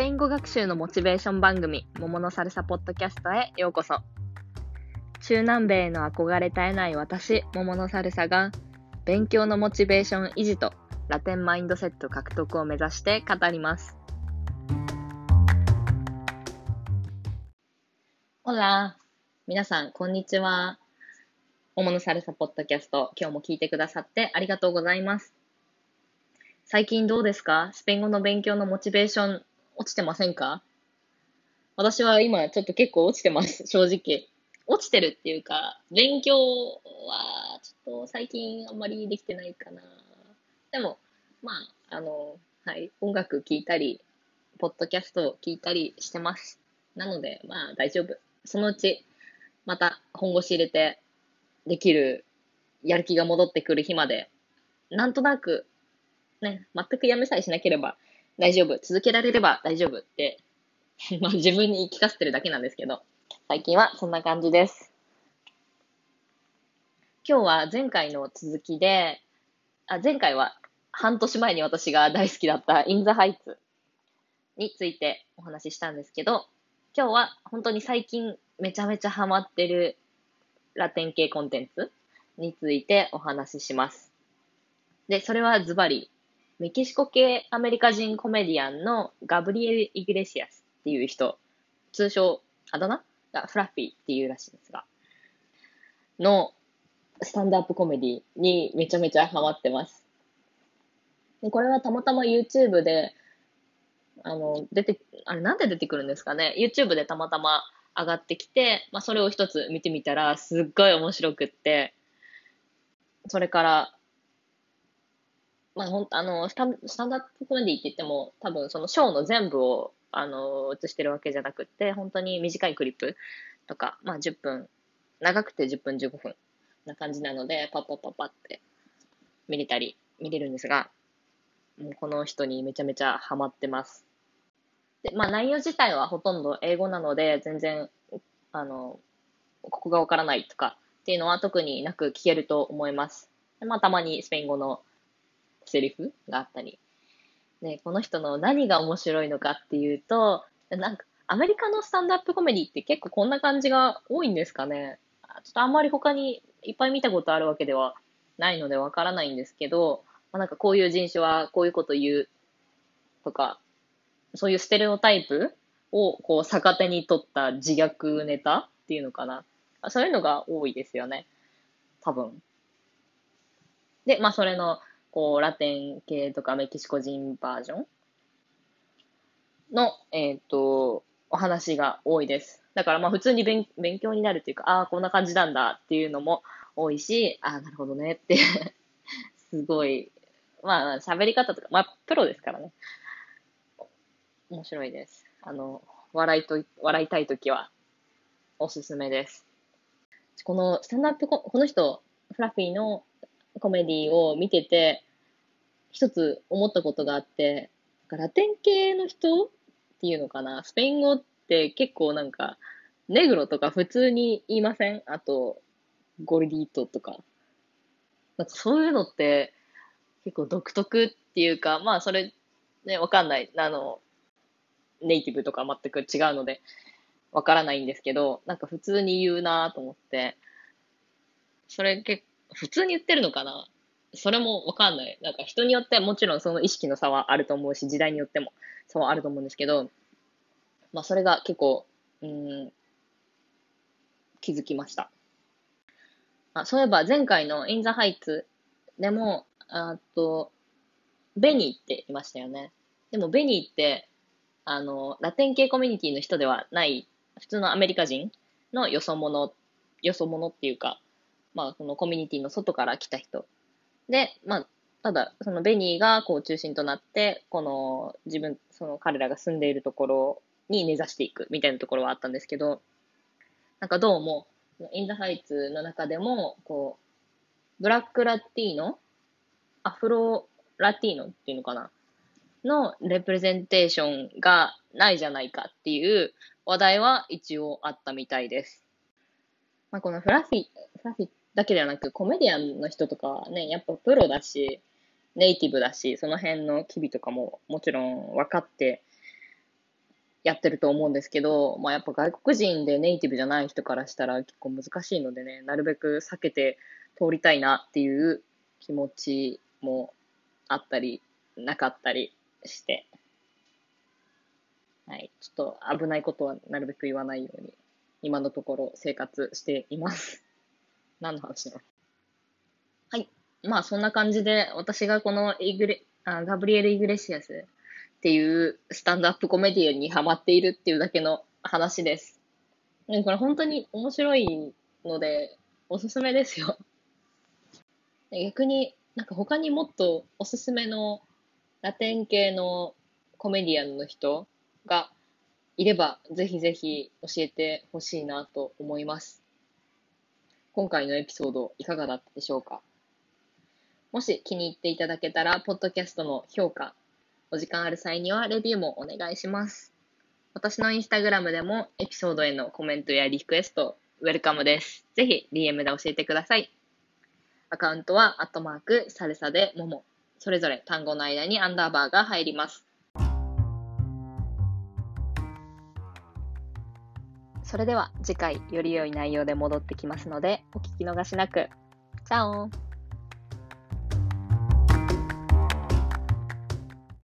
ペイン語学習のモチベーション番組、桃のサルサポッドキャストへようこそ。中南米への憧れ絶えない私、桃のサルサが、勉強のモチベーション維持とラテンマインドセット獲得を目指して語ります。 Hola、皆さん、こんにちは。桃のサルサポッドキャスト、今日も聞いてくださってありがとうございます。最近どうですか？スペイン語の勉強のモチベーション落ちてませんか？私は今ちょっと結構落ちてます、正直。落ちてるっていうか、勉強はちょっと最近あんまりできてないかな。でも、まあ、あの、はい、音楽聴いたり、ポッドキャスト聴いたりしてます。なので、まあ大丈夫。そのうち、また本腰入れてできる、やる気が戻ってくる日まで、なんとなくね、全くやめさえしなければ大丈夫、続けられれば大丈夫って、まあ自分に言い聞かせてるだけなんですけど、最近はそんな感じです。今日は前回の続きで、あ前回は半年前に私が大好きだったインザハイツについてお話ししたんですけど、今日は本当に最近めちゃめちゃハマってるラテン系コンテンツについてお話しします。で、それはズバリメキシコ系アメリカ人コメディアンのガブリエル・イグレシアスっていう人、通称、あだ名？がフラッフィーっていうらしいんですが、のスタンドアップコメディにめちゃめちゃハマってます。でこれはたまたま YouTube で、あの、出て、あれなんで出てくるんですかね ?YouTube でたまたま上がってきて、まあそれを一つ見てみたらすっごい面白くって、それからまあ、ほんあのスタスタンダップコメディって言っても、多分そのショーの全部をあの映してるわけじゃなくて、本当に短いクリップとか、まあ、10分、長くて10分、15分な感じなので、パッパッパッパって見れたり、見れるんですが、もうこの人にめちゃめちゃハマってます。で、まあ内容自体はほとんど英語なので、全然、あの、ここがわからないとかっていうのは特になく聞けると思います。まあたまにスペイン語のセリフがあったり。ね、この人の何が面白いのかっていうと、なんか、アメリカのスタンドアップコメディって結構こんな感じが多いんですかね。ちょっとあんまり他にいっぱい見たことあるわけではないのでわからないんですけど、まあ、なんかこういう人種はこういうこと言うとか、そういうステレオタイプをこう逆手に取った自虐ネタっていうのかな。そういうのが多いですよね。多分。で、まあそれのこう、ラテン系とかメキシコ人バージョンの、えっ、ー、と、お話が多いです。だからまあ普通に勉勉強になるっていうか、ああ、こんな感じなんだっていうのも多いし、ああ、なるほどねって すごい、まあ喋り方とか、まあプロですからね。面白いです。あの、笑いと、笑いたいときはおすすめです。このスタンダップこ、この人、フラフィーのコメディを見てて、一つ思ったことがあって、ラテン系の人っていうのかな、スペイン語って結構なんか、ネグロとか普通に言いません？あと、ゴルディートとか。なんかそういうのって結構独特っていうか、まあそれ、ね、わかんない。あの、ネイティブとか全く違うので、わからないんですけど、なんか普通に言うなと思って、それ結普通に言ってるのかな？それもわかんない。なんか人によってもちろんその意識の差はあると思うし、時代によっても差はあると思うんですけど、まあそれが結構、うん、気づきました。あそういえば前回のインザハイツでも、あと、ベニーっていましたよね。でもベニーって、あの、ラテン系コミュニティの人ではない、普通のアメリカ人のよそ者、よそ者っていうか、まあ、そのコミュニティの外から来た人。で、まあ、ただ、そのベニーがこう中心となって、この自分、その彼らが住んでいるところに根ざしていくみたいなところはあったんですけど、なんかどうも、インザハイツの中でも、こう、ブラックラティーノアフロラティーノっていうのかなのレプレゼンテーションがないじゃないかっていう話題は一応あったみたいです。まあ、このフラフィ、フラフィだけではなく、コメディアンの人とかはね、やっぱプロだし、ネイティブだし、その辺の機微とかももちろん分かってやってると思うんですけど、まあ、やっぱ外国人でネイティブじゃない人からしたら結構難しいのでね、なるべく避けて通りたいなっていう気持ちもあったり、なかったりして、はい、ちょっと危ないことはなるべく言わないように、今のところ生活しています。何の話だろう。はい。まあそんな感じで、私がこのイグレあガブリエル・イグレシアスっていうスタンドアップコメディアンにハマっているっていうだけの話です。これ本当に面白いので、おすすめですよ。逆になんか他にもっとおすすめのラテン系のコメディアンの人がいれば、ぜひぜひ教えてほしいなと思います。今回のエピソードいかがだったでしょうか？もし気に入っていただけたら、ポッドキャストの評価、お時間ある際にはレビューもお願いします。私のインスタグラムでもエピソードへのコメントやリクエスト、ウェルカムです。ぜひ DM で教えてください。アカウントは、アットマーク、サルサでもも。それぞれ単語の間にアンダーバーが入ります。それでは次回より良い内容で戻ってきますのでお聞き逃しなく。チャオ